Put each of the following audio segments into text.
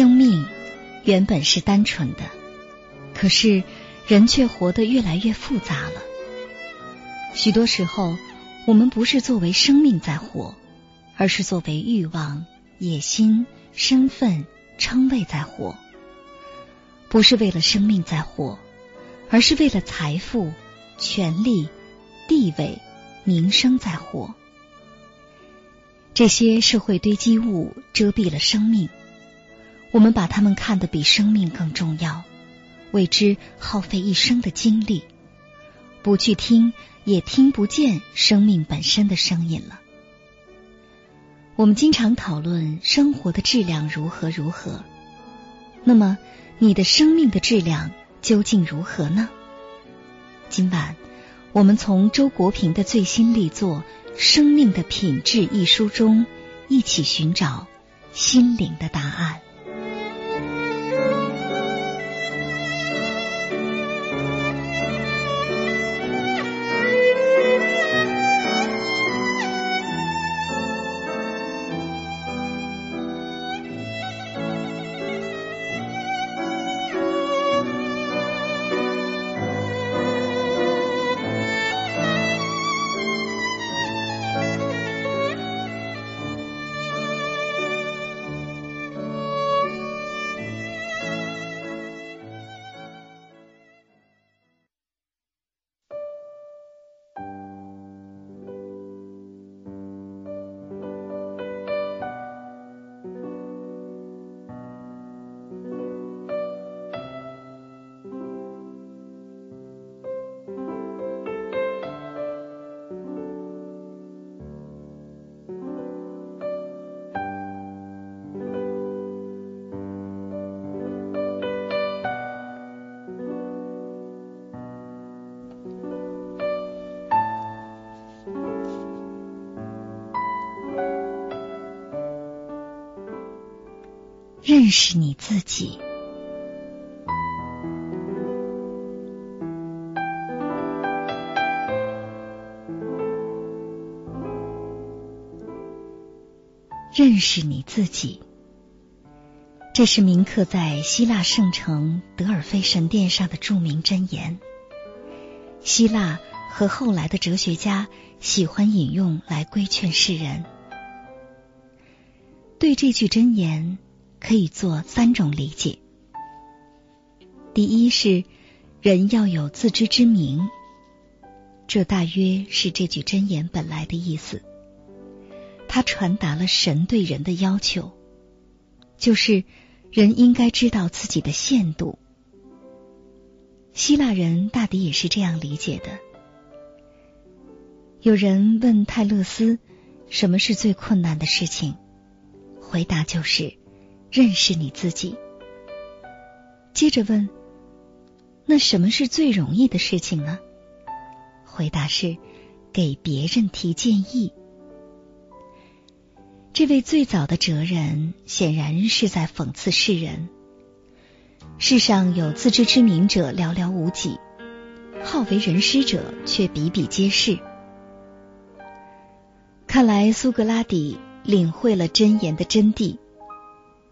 生命原本是单纯的，可是人却活得越来越复杂了。许多时候，我们不是作为生命在活，而是作为欲望、野心、身份、称谓在活。不是为了生命在活，而是为了财富、权力、地位、名声在活。这些社会堆积物遮蔽了生命。我们把他们看得比生命更重要，为之耗费一生的精力，不去听也听不见生命本身的声音了。我们经常讨论生活的质量如何如何，那么你的生命的质量究竟如何呢？今晚我们从周国平的最新力作《生命的品质》一书中，一起寻找心灵的答案。认识你自己，认识你自己，这是铭刻在希腊圣城德尔菲神殿上的著名箴言。希腊和后来的哲学家喜欢引用来规劝世人。对这句箴言。可以做三种理解。第一是人要有自知之明，这大约是这句箴言本来的意思。它传达了神对人的要求，就是人应该知道自己的限度。希腊人大抵也是这样理解的。有人问泰勒斯：“什么是最困难的事情？”回答就是。认识你自己。接着问：“那什么是最容易的事情呢？”回答是：给别人提建议。这位最早的哲人显然是在讽刺世人：世上有自知之明者寥寥无几，好为人师者却比比皆是。看来苏格拉底领会了真言的真谛。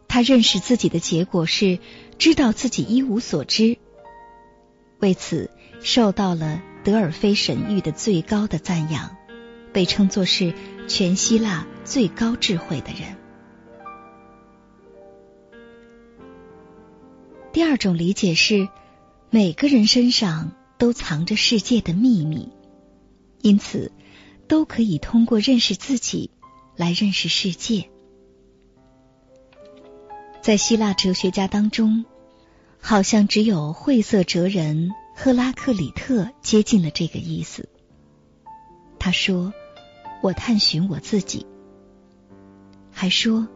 他认识自己的结果是知道自己一无所知，为此受到了德尔菲神谕的最高的赞扬，被称作是全希腊最高智慧的人。第二种理解是，每个人身上都藏着世界的秘密，因此都可以通过认识自己来认识世界。在希腊哲学家当中，好像只有晦涩哲人赫拉克里特接近了这个意思。他说：“我探寻我自己。”还说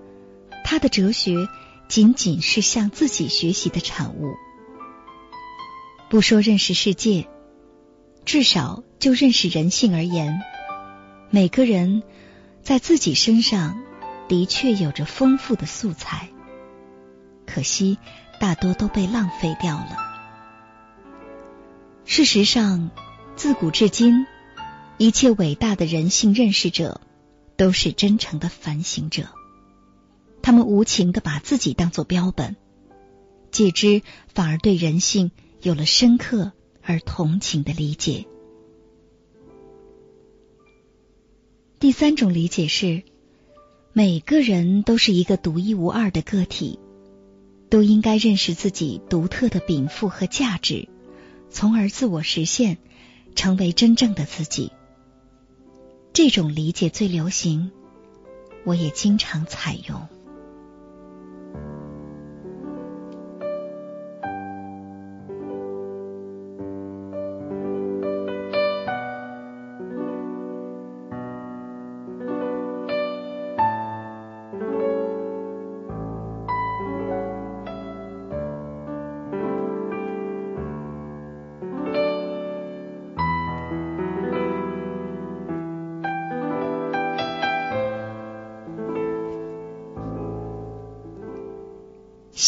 他的哲学。仅仅是向自己学习的产物。不说认识世界，至少就认识人性而言，每个人在自己身上的确有着丰富的素材，可惜大多都被浪费掉了。事实上，自古至今，一切伟大的人性认识者，都是真诚的反省者。他们无情的把自己当作标本，借之反而对人性有了深刻而同情的理解。第三种理解是，每个人都是一个独一无二的个体，都应该认识自己独特的禀赋和价值，从而自我实现，成为真正的自己。这种理解最流行，我也经常采用。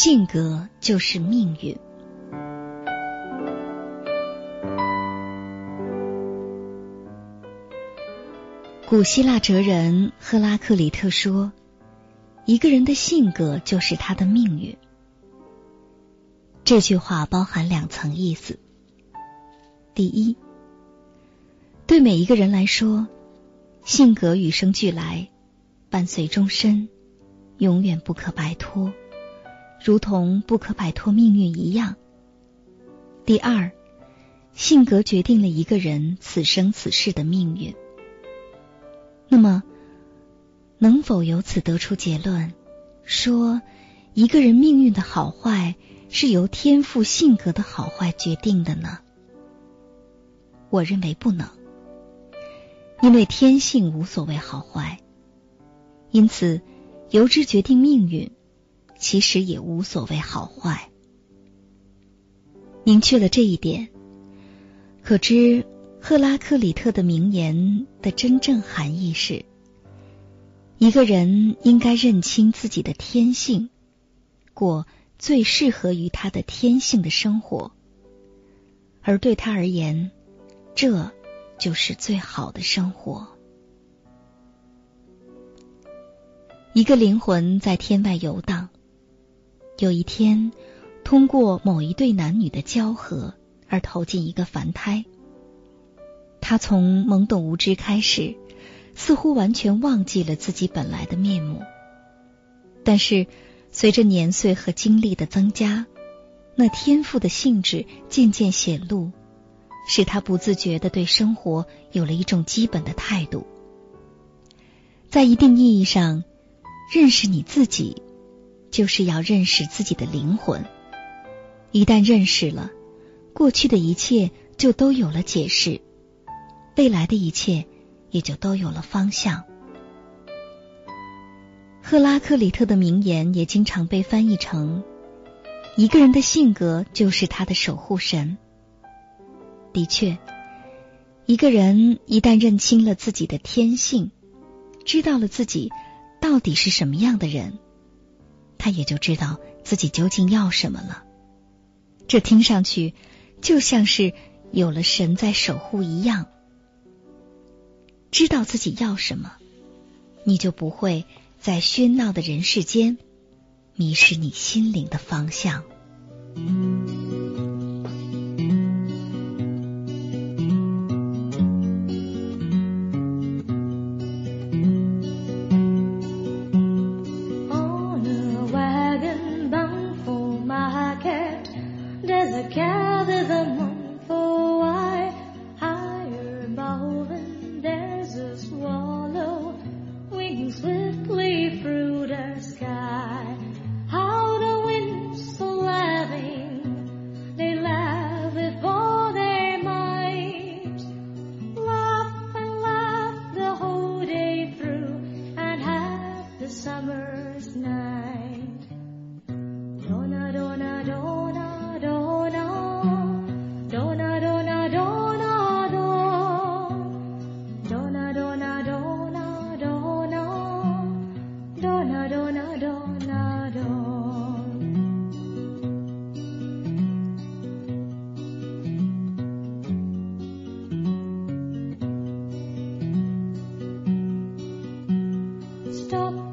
性格就是命运。古希腊哲人赫拉克里特说：“一个人的性格就是他的命运。”这句话包含两层意思。第一，对每一个人来说，性格与生俱来，伴随终身，永远不可摆脱。如同不可摆脱命运一样。第二，性格决定了一个人此生此世的命运。那么，能否由此得出结论，说一个人命运的好坏是由天赋性格的好坏决定的呢？我认为不能，因为天性无所谓好坏，因此由之决定命运。其实也无所谓好坏。明确了这一点，可知赫拉克里特的名言的真正含义是：一个人应该认清自己的天性，过最适合于他的天性的生活，而对他而言，这就是最好的生活。一个灵魂在天外游荡。有一天，通过某一对男女的交合而投进一个凡胎。他从懵懂无知开始，似乎完全忘记了自己本来的面目。但是，随着年岁和经历的增加，那天赋的性质渐渐显露，使他不自觉的对生活有了一种基本的态度。在一定意义上，认识你自己。就是要认识自己的灵魂。一旦认识了，过去的一切就都有了解释，未来的一切也就都有了方向。赫拉克里特的名言也经常被翻译成：“一个人的性格就是他的守护神。”的确，一个人一旦认清了自己的天性，知道了自己到底是什么样的人。他也就知道自己究竟要什么了。这听上去就像是有了神在守护一样。知道自己要什么，你就不会在喧闹的人世间迷失你心灵的方向。stop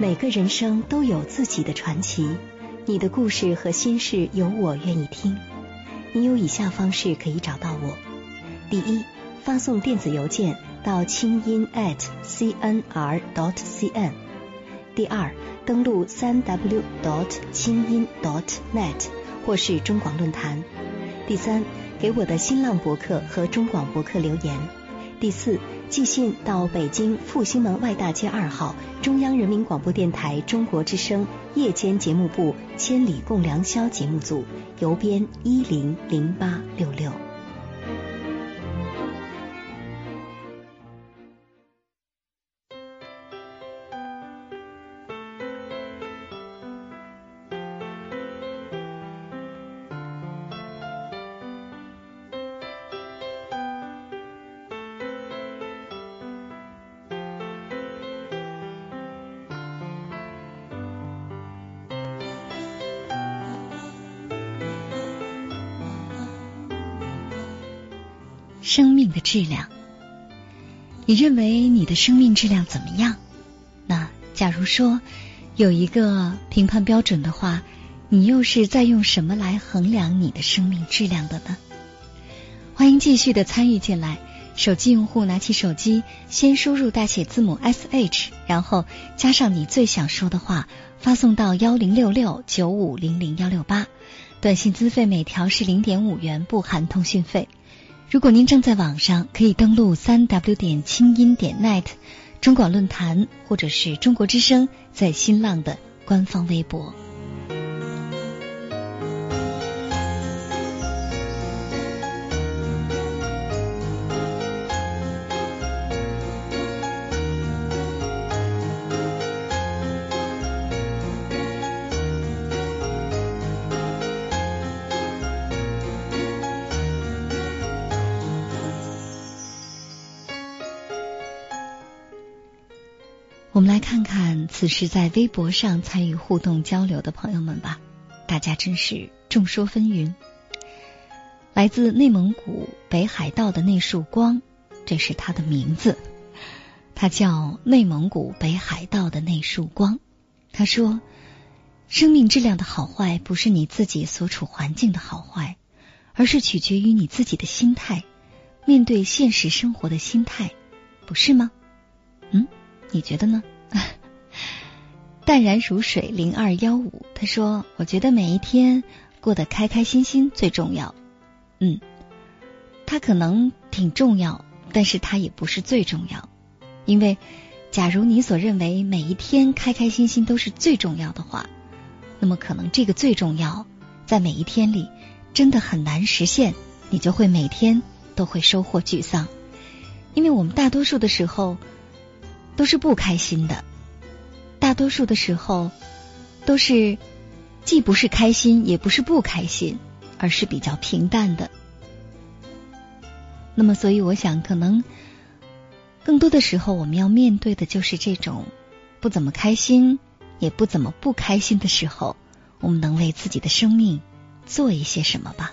每个人生都有自己的传奇，你的故事和心事有我愿意听。你有以下方式可以找到我：第一，发送电子邮件到清音 at cnr dot cn；第二，登录三 w dot 清音 dot net 或是中广论坛；第三，给我的新浪博客和中广博客留言；第四。寄信到北京复兴门外大街二号中央人民广播电台中国之声夜间节目部《千里共良宵》节目组，邮编一零零八六六。质量，你认为你的生命质量怎么样？那假如说有一个评判标准的话，你又是在用什么来衡量你的生命质量的呢？欢迎继续的参与进来。手机用户拿起手机，先输入大写字母 S H，然后加上你最想说的话，发送到幺零六六九五零零幺六八。短信资费每条是零点五元，不含通讯费。如果您正在网上，可以登录三 w 点清音点 net 中广论坛，或者是中国之声在新浪的官方微博。看此时在微博上参与互动交流的朋友们吧，大家真是众说纷纭。来自内蒙古北海道的那束光，这是他的名字，他叫内蒙古北海道的那束光。他说：“生命质量的好坏，不是你自己所处环境的好坏，而是取决于你自己的心态，面对现实生活的心态，不是吗？”嗯。你觉得呢？淡然如水零二幺五，他说：“我觉得每一天过得开开心心最重要。”嗯，他可能挺重要，但是它也不是最重要。因为，假如你所认为每一天开开心心都是最重要的话，那么可能这个最重要在每一天里真的很难实现，你就会每天都会收获沮丧。因为我们大多数的时候都是不开心的，大多数的时候都是既不是开心也不是不开心，而是比较平淡的。那么，所以我想可能。更多的时候，我们要面对的就是这种不怎么开心，也不怎么不开心的时候，我们能为自己的生命做一些什么吧。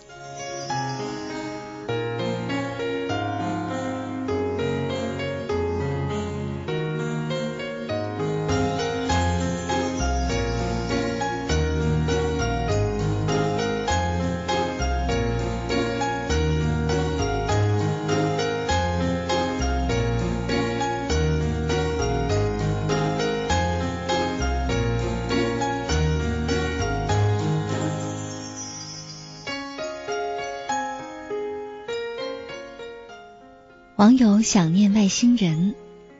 网友想念外星人，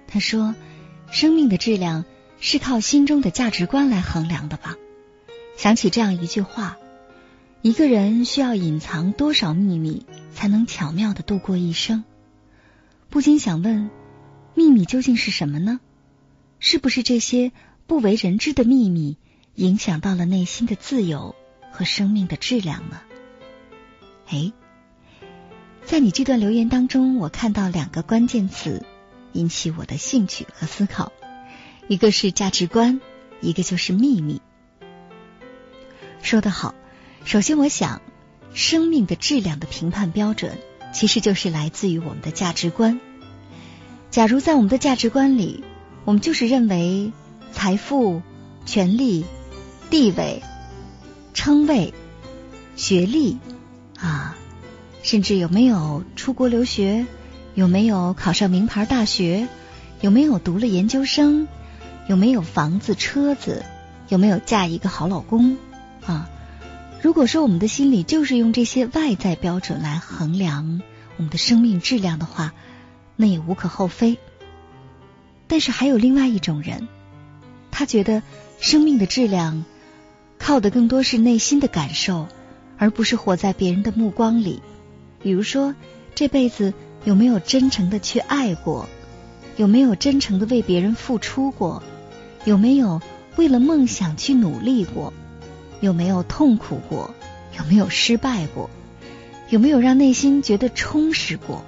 他说：“生命的质量是靠心中的价值观来衡量的吧？”想起这样一句话：“一个人需要隐藏多少秘密，才能巧妙的度过一生？”不禁想问：秘密究竟是什么呢？是不是这些不为人知的秘密，影响到了内心的自由和生命的质量呢？哎。在你这段留言当中，我看到两个关键词引起我的兴趣和思考，一个是价值观，一个就是秘密。说得好，首先我想，生命的质量的评判标准其实就是来自于我们的价值观。假如在我们的价值观里，我们就是认为财富、权力、地位、称谓、学历啊。甚至有没有出国留学，有没有考上名牌大学，有没有读了研究生，有没有房子车子，有没有嫁一个好老公啊？如果说我们的心里就是用这些外在标准来衡量我们的生命质量的话，那也无可厚非。但是还有另外一种人，他觉得生命的质量靠的更多是内心的感受，而不是活在别人的目光里。比如说，这辈子有没有真诚的去爱过？有没有真诚的为别人付出过？有没有为了梦想去努力过？有没有痛苦过？有没有失败过？有没有让内心觉得充实过？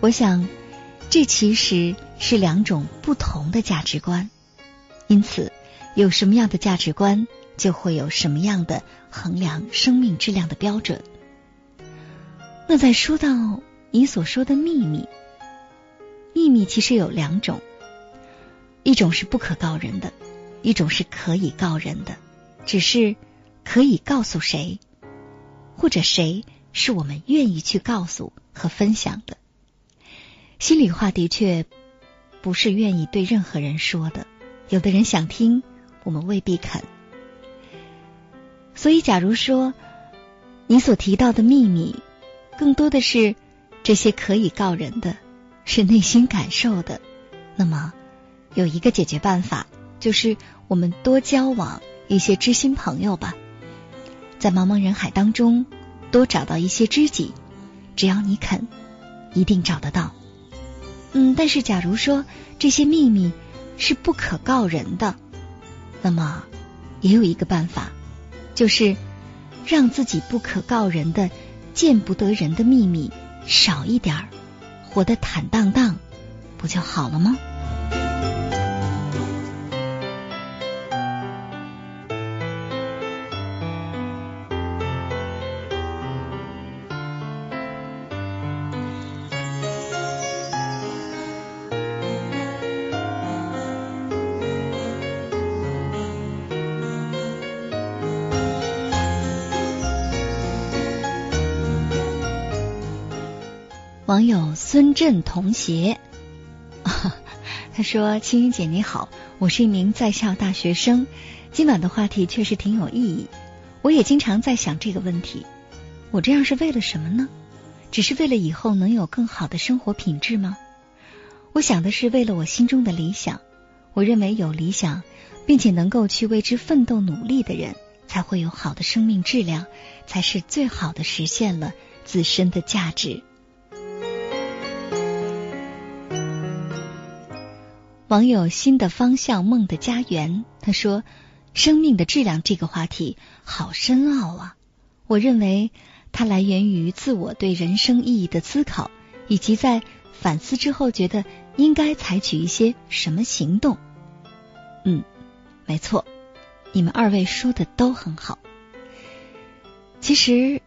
我想，这其实是两种不同的价值观。因此，有什么样的价值观，就会有什么样的衡量生命质量的标准。那再说到你所说的秘密，秘密其实有两种，一种是不可告人的，一种是可以告人的，只是可以告诉谁，或者谁是我们愿意去告诉和分享的。心里话的确不是愿意对任何人说的，有的人想听，我们未必肯。所以，假如说你所提到的秘密，更多的是这些可以告人的，是内心感受的。那么，有一个解决办法，就是我们多交往一些知心朋友吧，在茫茫人海当中多找到一些知己。只要你肯，一定找得到。嗯，但是假如说这些秘密是不可告人的，那么也有一个办法，就是让自己不可告人的。见不得人的秘密少一点儿，活得坦荡荡，不就好了吗？网友孙振同学，他说：“青云姐你好，我是一名在校大学生。今晚的话题确实挺有意义，我也经常在想这个问题：我这样是为了什么呢？只是为了以后能有更好的生活品质吗？我想的是为了我心中的理想。我认为有理想，并且能够去为之奋斗努力的人，才会有好的生命质量，才是最好的实现了自身的价值。网友新的方向梦的家园，他说：“生命的质量这个话题好深奥啊！我认为它来源于自我对人生意义的思考，以及在反思之后觉得应该采取一些什么行动。”嗯，没错，你们二位说的都很好。其实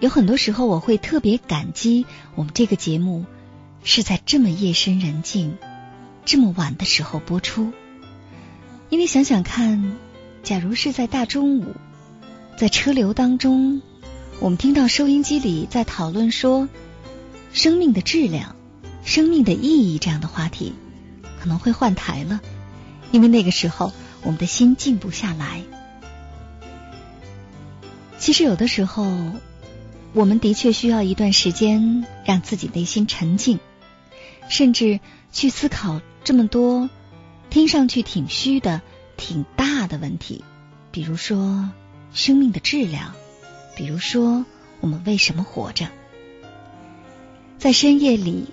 有很多时候，我会特别感激我们这个节目是在这么夜深人静。这么晚的时候播出，因为想想看，假如是在大中午，在车流当中，我们听到收音机里在讨论说生命的质量、生命的意义这样的话题，可能会换台了，因为那个时候我们的心静不下来。其实有的时候，我们的确需要一段时间让自己内心沉静，甚至去思考。这么多听上去挺虚的、挺大的问题，比如说生命的质量，比如说我们为什么活着，在深夜里，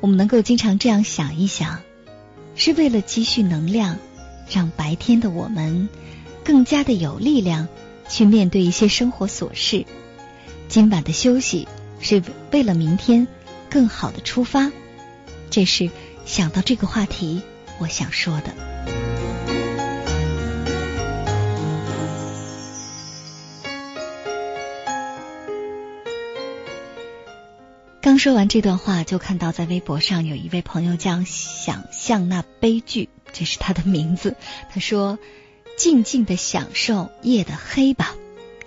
我们能够经常这样想一想，是为了积蓄能量，让白天的我们更加的有力量去面对一些生活琐事。今晚的休息是为了明天更好的出发，这是。想到这个话题，我想说的。刚说完这段话，就看到在微博上有一位朋友叫想象那悲剧，这是他的名字。他说：“静静的享受夜的黑吧。”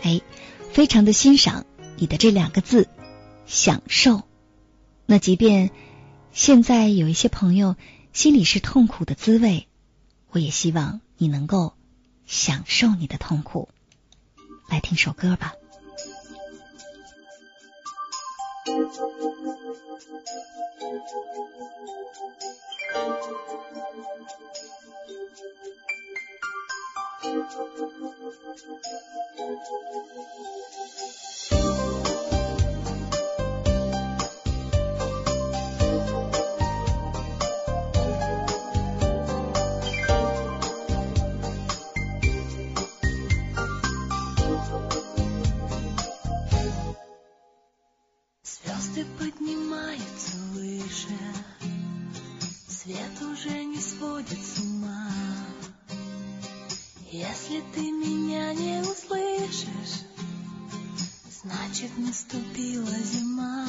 哎，非常的欣赏你的这两个字“享受”。那即便。现在有一些朋友心里是痛苦的滋味，我也希望你能够享受你的痛苦。来听首歌吧。звезды поднимаются выше, Свет уже не сводит с ума. Если ты меня не услышишь, Значит, наступила зима.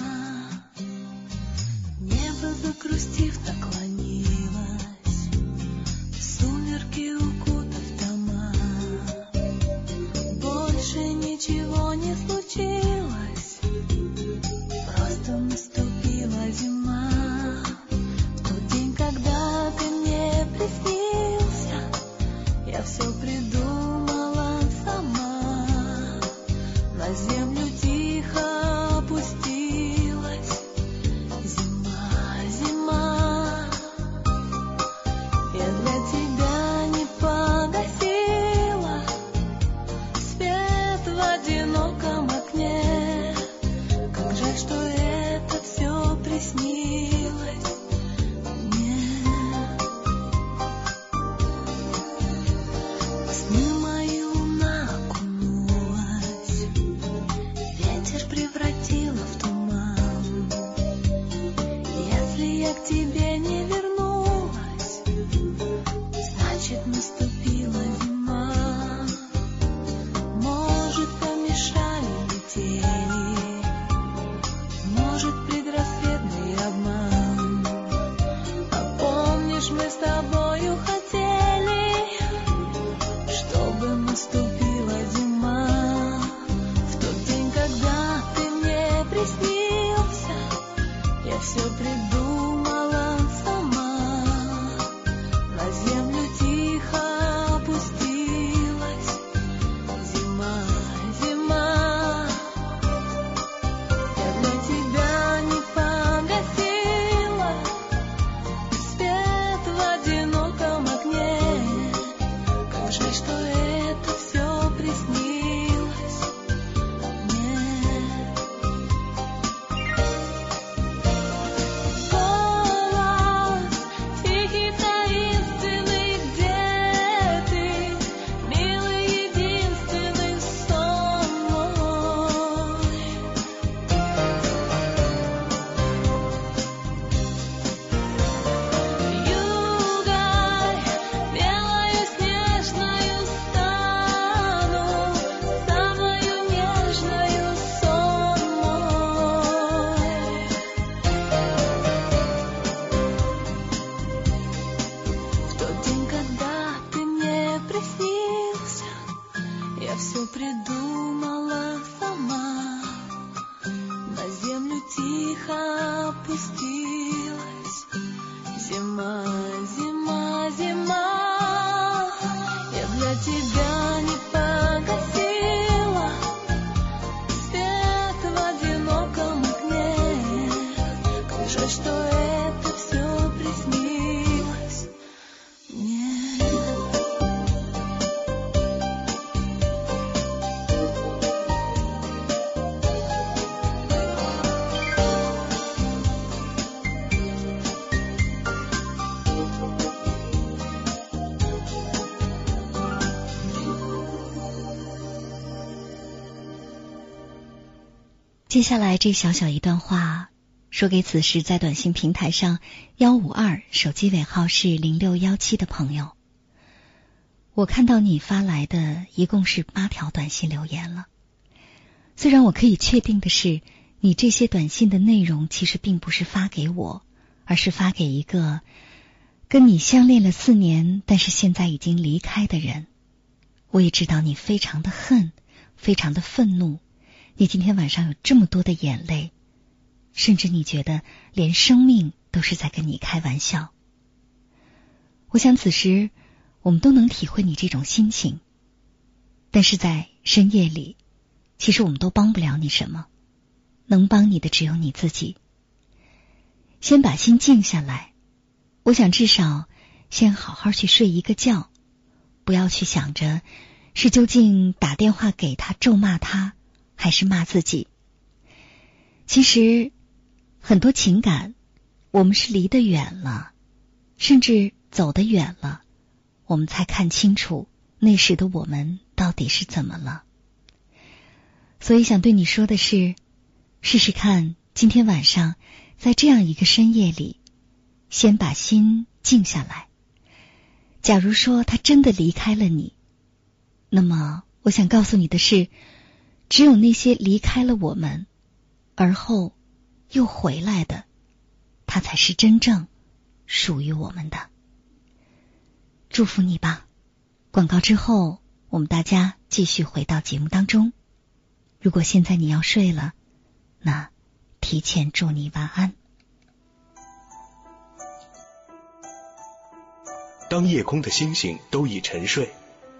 Небо, загрустив, наклонилось. 接下来这小小一段话，说给此时在短信平台上幺五二手机尾号是零六幺七的朋友。我看到你发来的一共是八条短信留言了。虽然我可以确定的是，你这些短信的内容其实并不是发给我，而是发给一个跟你相恋了四年，但是现在已经离开的人。我也知道你非常的恨，非常的愤怒。你今天晚上有这么多的眼泪，甚至你觉得连生命都是在跟你开玩笑。我想此时我们都能体会你这种心情，但是在深夜里，其实我们都帮不了你什么，能帮你的只有你自己。先把心静下来，我想至少先好好去睡一个觉，不要去想着是究竟打电话给他咒骂他。还是骂自己。其实，很多情感，我们是离得远了，甚至走得远了，我们才看清楚那时的我们到底是怎么了。所以，想对你说的是，试试看，今天晚上在这样一个深夜里，先把心静下来。假如说他真的离开了你，那么我想告诉你的是。只有那些离开了我们，而后又回来的，他才是真正属于我们的。祝福你吧！广告之后，我们大家继续回到节目当中。如果现在你要睡了，那提前祝你晚安。当夜空的星星都已沉睡，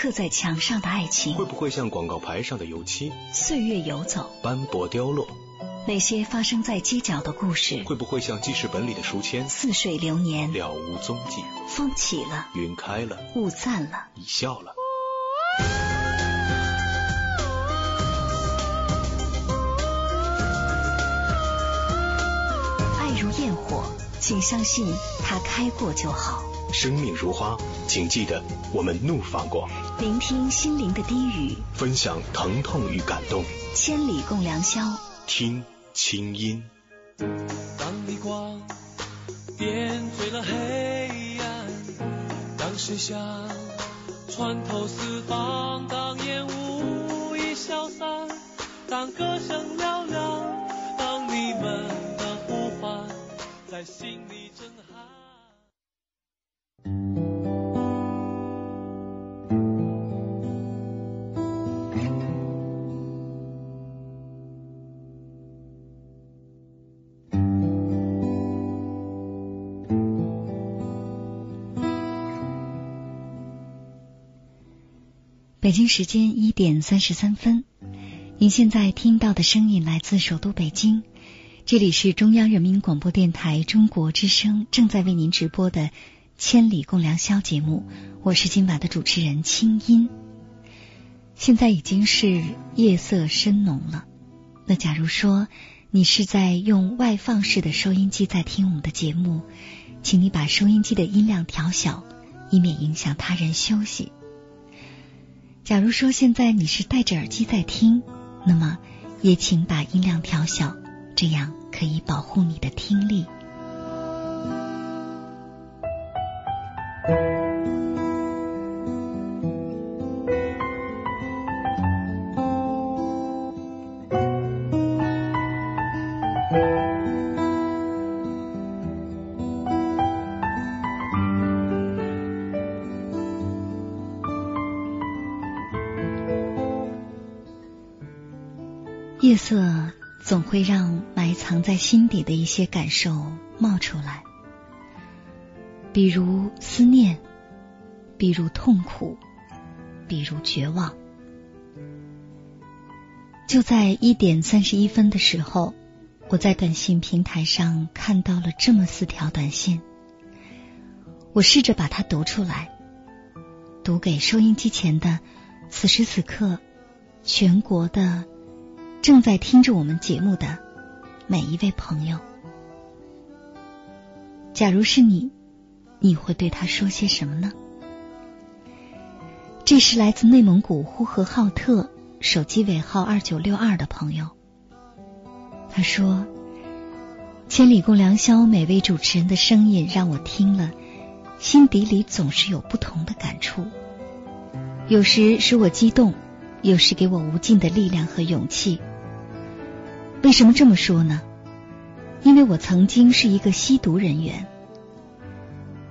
刻在墙上的爱情，会不会像广告牌上的油漆？岁月游走，斑驳凋落。那些发生在街角的故事，会不会像记事本里的书签？似水流年，了无踪迹。风起了，云开了，雾散了，你笑了。爱如焰火，请相信它开过就好。生命如花，请记得我们怒放过。聆听心灵的低语，分享疼痛与感动。千里共良宵，听清音。当逆光点缀了黑暗，当谁想穿透四方，当烟雾已消散，当歌声嘹亮，当你们的呼唤在心里震撼。北京时间一点三十三分，您现在听到的声音来自首都北京。这里是中央人民广播电台中国之声正在为您直播的《千里共良宵》节目，我是今晚的主持人清音。现在已经是夜色深浓了，那假如说你是在用外放式的收音机在听我们的节目，请你把收音机的音量调小，以免影响他人休息。假如说现在你是戴着耳机在听，那么也请把音量调小，这样。可以保护你的听力。色。总会让埋藏在心底的一些感受冒出来，比如思念，比如痛苦，比如绝望。就在一点三十一分的时候，我在短信平台上看到了这么四条短信，我试着把它读出来，读给收音机前的此时此刻全国的。正在听着我们节目的每一位朋友，假如是你，你会对他说些什么呢？这是来自内蒙古呼和浩特手机尾号二九六二的朋友，他说：“千里共良宵，每位主持人的声音让我听了，心底里总是有不同的感触，有时使我激动，有时给我无尽的力量和勇气。”为什么这么说呢？因为我曾经是一个吸毒人员，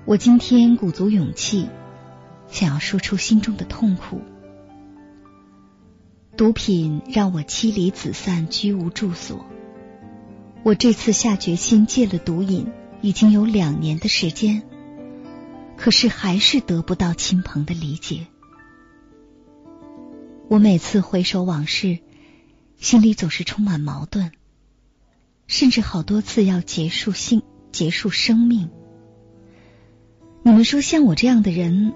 我今天鼓足勇气，想要说出心中的痛苦。毒品让我妻离子散，居无住所。我这次下决心戒了毒瘾，已经有两年的时间，可是还是得不到亲朋的理解。我每次回首往事。心里总是充满矛盾，甚至好多次要结束性结束生命。你们说，像我这样的人，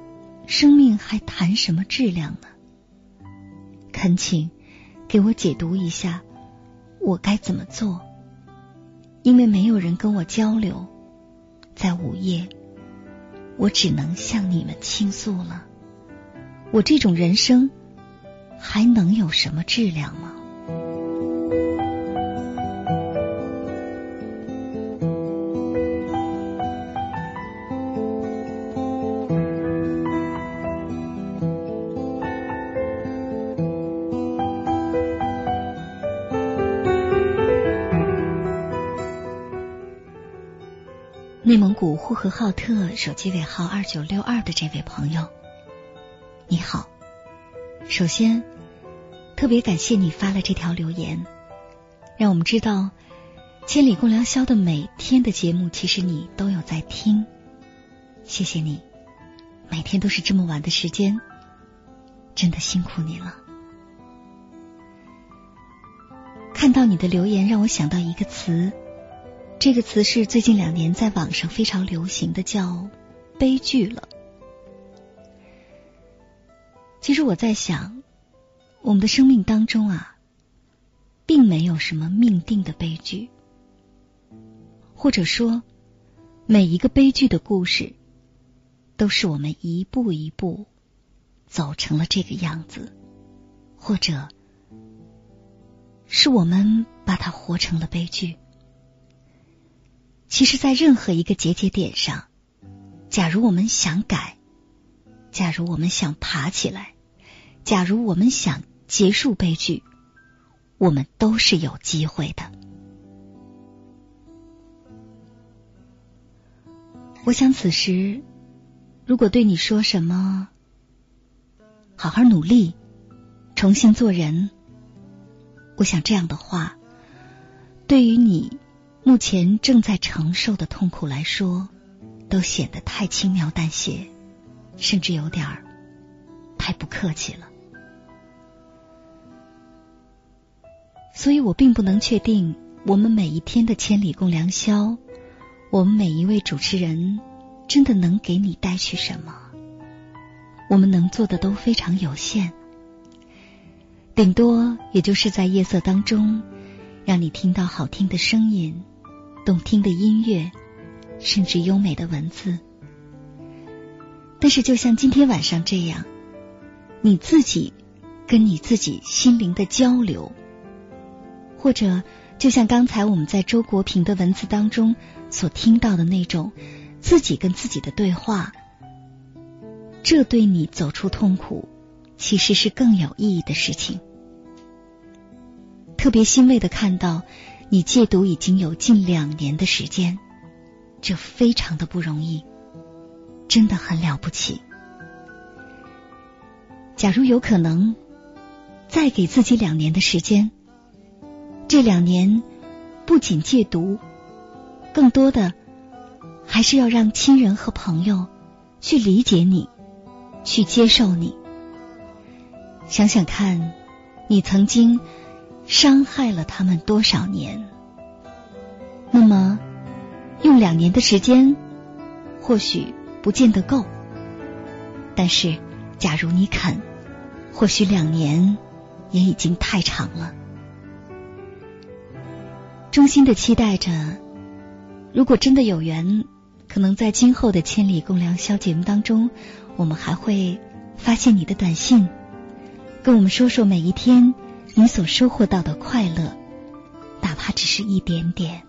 生命还谈什么质量呢？恳请给我解读一下，我该怎么做？因为没有人跟我交流，在午夜，我只能向你们倾诉了。我这种人生还能有什么质量吗？内蒙古呼和浩特手机尾号二九六二的这位朋友，你好。首先，特别感谢你发了这条留言，让我们知道《千里共良宵》的每天的节目，其实你都有在听。谢谢你，每天都是这么晚的时间，真的辛苦你了。看到你的留言，让我想到一个词。这个词是最近两年在网上非常流行的，叫“悲剧”了。其实我在想，我们的生命当中啊，并没有什么命定的悲剧，或者说，每一个悲剧的故事，都是我们一步一步走成了这个样子，或者是我们把它活成了悲剧。其实，在任何一个节节点上，假如我们想改，假如我们想爬起来，假如我们想结束悲剧，我们都是有机会的。我想，此时如果对你说什么“好好努力，重新做人”，我想这样的话，对于你。目前正在承受的痛苦来说，都显得太轻描淡写，甚至有点儿太不客气了。所以我并不能确定我们每一天的千里共良宵，我们每一位主持人，真的能给你带去什么？我们能做的都非常有限，顶多也就是在夜色当中，让你听到好听的声音、动听的音乐，甚至优美的文字。但是，就像今天晚上这样，你自己跟你自己心灵的交流，或者就像刚才我们在周国平的文字当中所听到的那种自己跟自己的对话，这对你走出痛苦其实是更有意义的事情。特别欣慰的看到你戒毒已经有近两年的时间，这非常的不容易。真的很了不起。假如有可能，再给自己两年的时间，这两年不仅戒毒，更多的还是要让亲人和朋友去理解你，去接受你。想想看，你曾经伤害了他们多少年？那么，用两年的时间，或许。不见得够，但是假如你肯，或许两年也已经太长了。衷心的期待着，如果真的有缘，可能在今后的《千里共良宵》节目当中，我们还会发现你的短信，跟我们说说每一天你所收获到的快乐，哪怕只是一点点。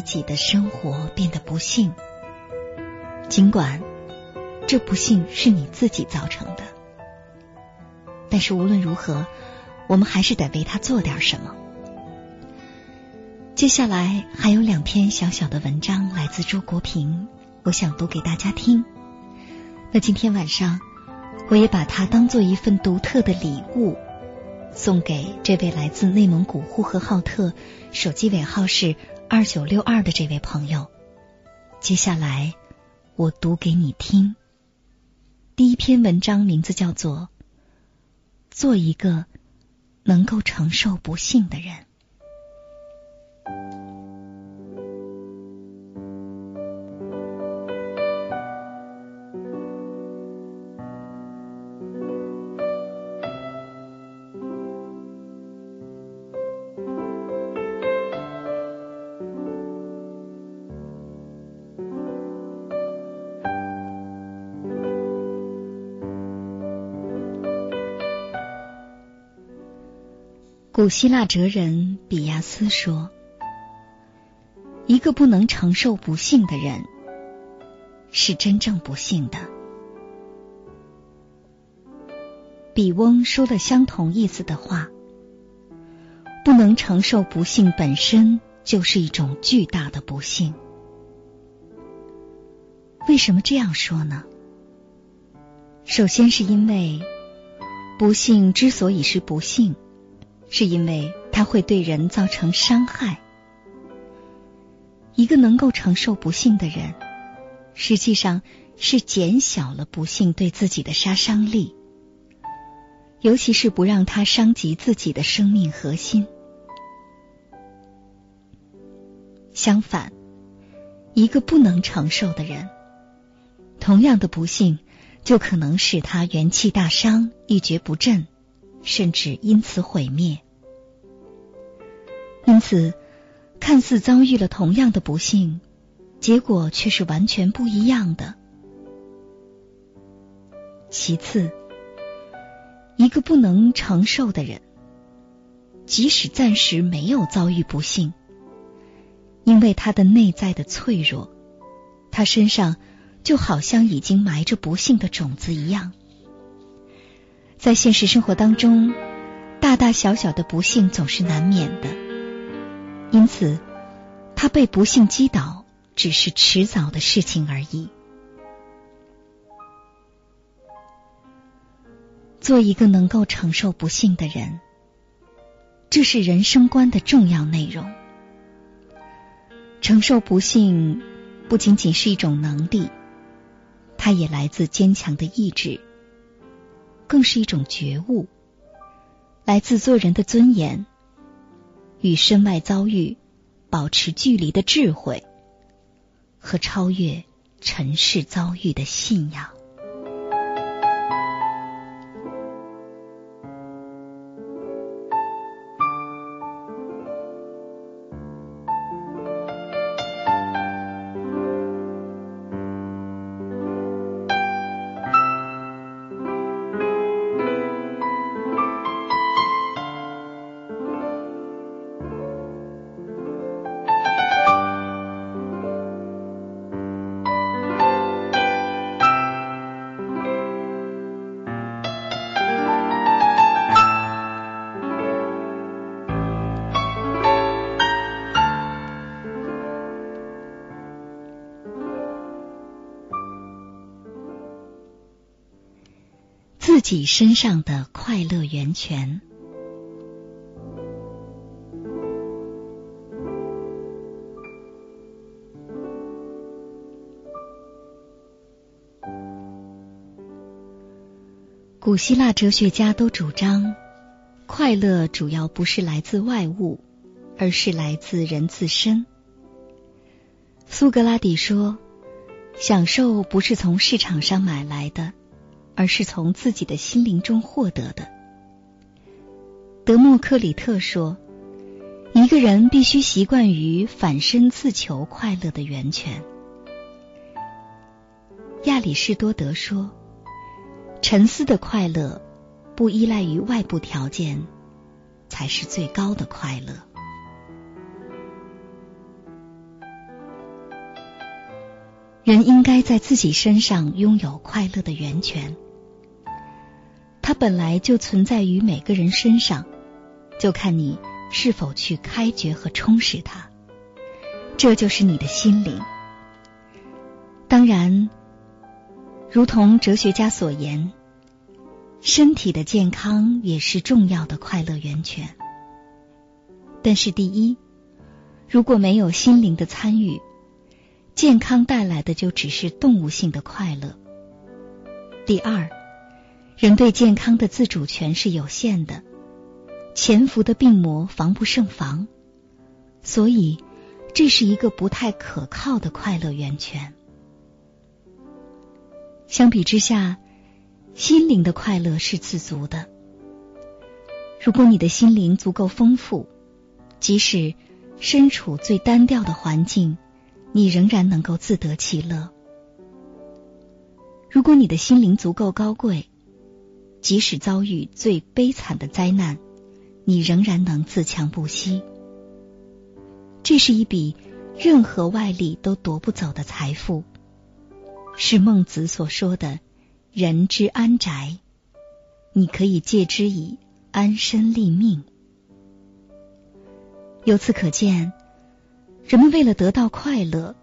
自己的生活变得不幸。尽管这不幸是你自己造成的，但是无论如何，我们还是得为他做点什么。接下来还有两篇小小的文章来自周国平，我想读给大家听。那今天晚上，我也把它当做一份独特的礼物。送给这位来自内蒙古呼和浩特，手机尾号是二九六二的这位朋友。接下来我读给你听。第一篇文章名字叫做《做一个能够承受不幸的人》。古希腊哲人比亚斯说：“一个不能承受不幸的人，是真正不幸的。”比翁说了相同意思的话：“不能承受不幸本身就是一种巨大的不幸。”为什么这样说呢？首先是因为不幸之所以是不幸。是因为它会对人造成伤害。一个能够承受不幸的人，实际上是减小了不幸对自己的杀伤力，尤其是不让他伤及自己的生命核心。相反，一个不能承受的人，同样的不幸就可能使他元气大伤、一蹶不振。甚至因此毁灭。因此，看。似遭遇了同样的不幸，结果却是完全不一样的。其次，一个不能承受的人，即使暂时没有遭遇不幸，因为他的内在的脆弱，他身上就好像已经埋着不幸的种子一样。在现实生活当中，大大小小的不幸总是难免的，因此，他被不幸击倒只是迟早的事情而已。做一个能够承受不幸的人，这是人生观的重要内容。承受不幸不仅仅是一种能力，它也来自坚强的意志，更是一种觉悟，来自做人的尊严与身外遭遇保持距离的智慧和超越尘世遭遇的信仰。己身上的快乐源泉。古希腊哲学家都主张，快乐主要不是来自外物，而是来自人自身。苏格拉底说：“享受不是从市场上买来的。”而是从自己的心灵中获得的。德谟克里特说：“一个人必须习惯于反身自求快乐的源泉。”亚里士多德说：“沉思的快乐不依赖于外部条件，才是最高的快乐。”人应该在自己身上拥有快乐的源泉。它本来就存在于每个人身上，就看你是否去开掘和充实它。这就是你的心灵。当然，如同哲学家所言，身体的健康也是重要的快乐源泉。但是，第一，如果没有心灵的参与，健康带来的就只是动物性的快乐。第二。人对健康的自主权是有限的，潜伏的病魔防不胜防，所以这是一个不太可靠的快乐源泉。相比之下，心灵的快乐是自足的。如果你的心灵足够丰富，即使身处最单调的环境，你仍然能够自得其乐。如果你的心灵足够高贵，即使遭遇最悲惨的灾难，你仍然能自强不息。这是一笔任何外力都夺不走的财富，是孟子所说的“人之安宅”。你可以借之以安身立命。由此可见，人们为了得到快乐，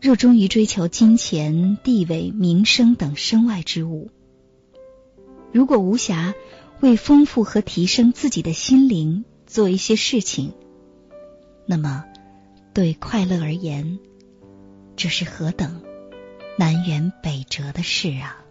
热衷于追求金钱、地位、名声等身外之物。如果无暇为丰富和提升自己的心灵做一些事情，那么对快乐而言，这是何等南辕北辙的事啊！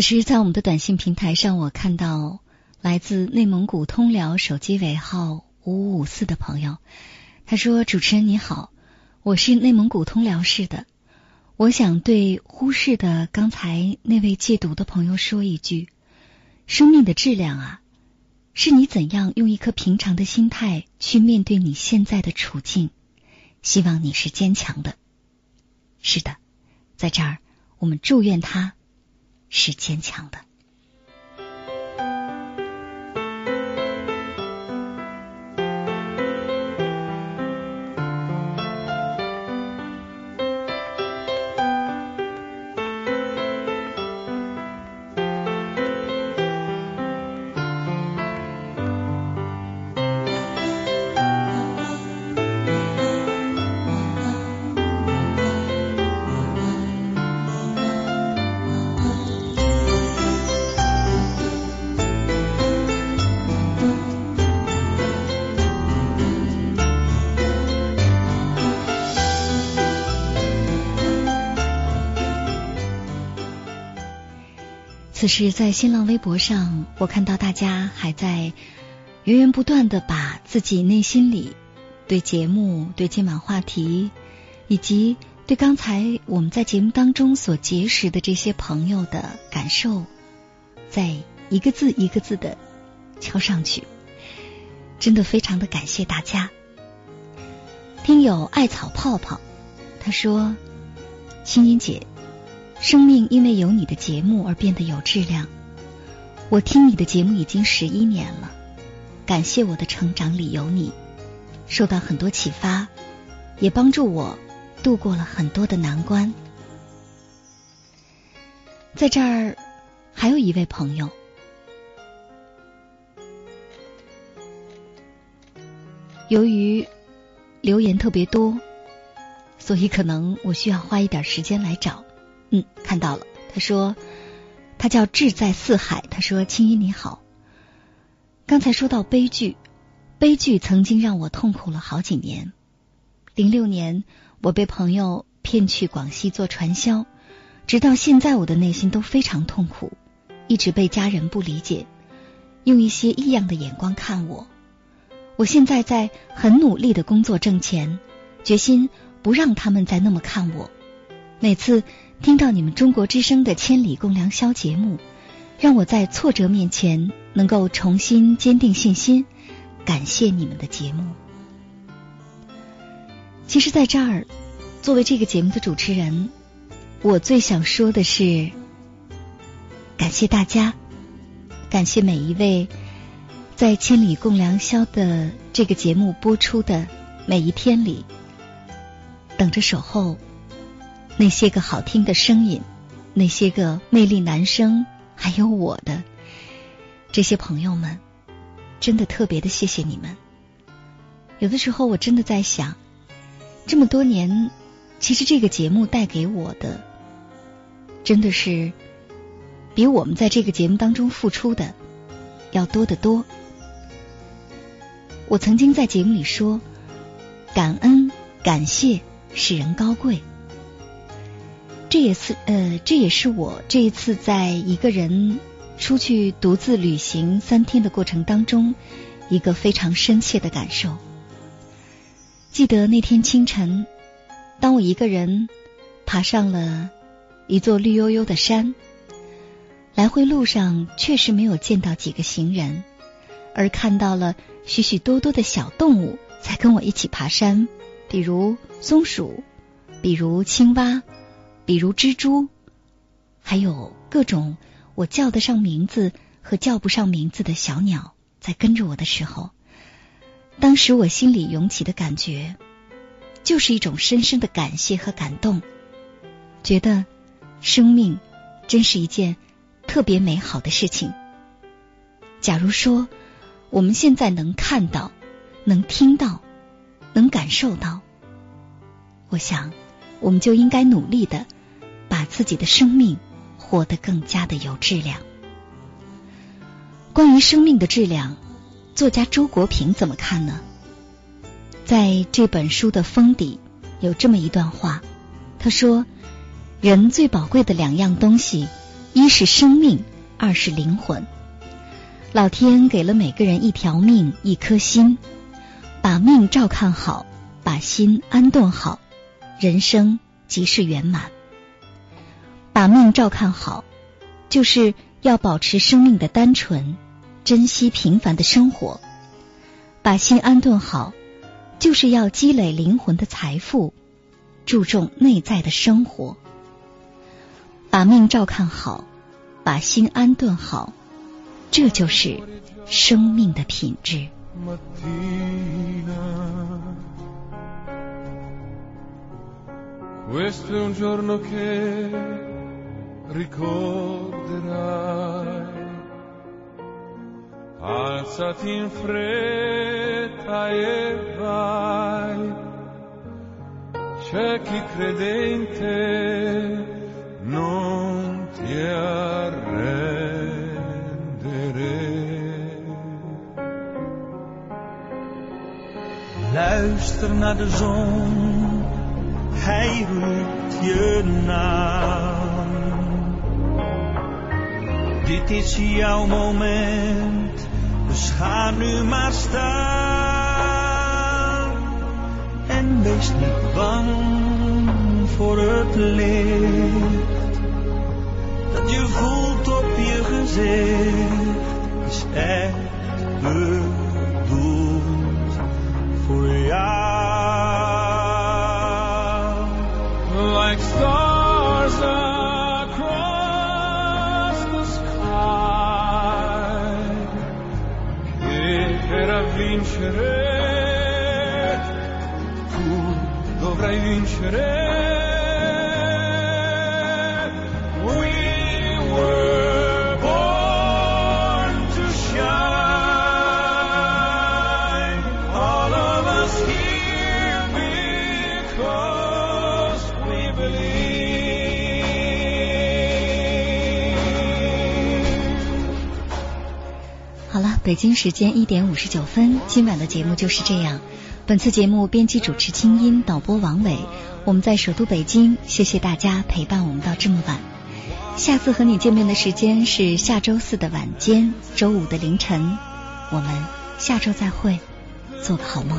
此时，在我们的短信平台上，我看到来自内蒙古通辽手机尾号五五五四的朋友，他说：“主持人你好，我是内蒙古通辽市的，我想对忽视的刚才那位戒毒的朋友说一句：生命的质量啊，是你怎样用一颗平常的心态去面对你现在的处境。希望你是坚强的。是的，在这儿，我们祝愿他。”是坚强的。此时，在新浪微博上，我看到大家还在源源不断的把自己内心里对节目、对今晚话题，以及对刚才我们在节目当中所结识的这些朋友的感受，在一个字一个字的敲上去，真的非常的感谢大家。听友艾草泡泡他说：“青音姐。”生命因为有你的节目而变得有质量。我听你的节目已经十一年了，感谢我的成长里有你，受到很多启发，也帮助我度过了很多的难关。在这儿还有一位朋友，由于留言特别多，所以可能我需要花一点时间来找。嗯，看到了。他说，他叫志在四海。他说：“青衣你好，刚才说到悲剧，悲剧曾经让我痛苦了好几年。零六年，我被朋友骗去广西做传销，直到现在，我的内心都非常痛苦，一直被家人不理解，用一些异样的眼光看我。我现在在很努力的工作挣钱，决心不让他们再那么看我。每次。”听到你们中国之声的《千里共良宵》节目，让我在挫折面前能够重新坚定信心。感谢你们的节目。其实，在这儿，作为这个节目的主持人，我最想说的是，感谢大家，感谢每一位在《千里共良宵》的这个节目播出的每一天里，等着守候。那些个好听的声音，那些个魅力男生，还有我的这些朋友们，真的特别的谢谢你们。有的时候我真的在想，这么多年，其实这个节目带给我的，真的是比我们在这个节目当中付出的要多得多。我曾经在节目里说，感恩感谢使人高贵。这也是呃，这也是我这一次在一个人出去独自旅行三天的过程当中，一个非常深切的感受。记得那天清晨，当我一个人爬上了一座绿油油的山，来回路上确实没有见到几个行人，而看到了许许多多的小动物在跟我一起爬山，比如松鼠，比如青蛙。比如蜘蛛，还有各种我叫得上名字和叫不上名字的小鸟，在跟着我的时候，当时我心里涌起的感觉，就是一种深深的感谢和感动，觉得生命真是一件特别美好的事情。假如说我们现在能看到、能听到、能感受到，我想我们就应该努力的。把自己的生命活得更加的有质量。关于生命的质量，作家周国平怎么看呢？在这本书的封底有这么一段话，他说：“人最宝贵的两样东西，一是生命，二是灵魂。老天给了每个人一条命，一颗心，把命照看好，把心安顿好，人生即是圆满。把命照看好，就是要保持生命的单纯，珍惜平凡的生活；把心安顿好，就是要积累灵魂的财富，注重内在的生活。把命照看好，把心安顿好，这就是生命的品质。Ricorderai. Alzati in fretta e vai. C'è chi credente non ti arrendere. Luister naar de zon, hij roept je naam. Dit is jouw moment, dus ga nu maar staan. En wees niet bang voor het licht. Dat je voelt op je gezicht, is echt bedoeld voor jou. Like vincere. Tu dovrai vincere 北京时间一点五十九分，今晚的节目就是这样。本次节目编辑主持清音，导播王伟。我们在首都北京，谢谢大家陪伴我们到这么晚。下次和你见面的时间是下周四的晚间，周五的凌晨。我们下周再会，做个好梦。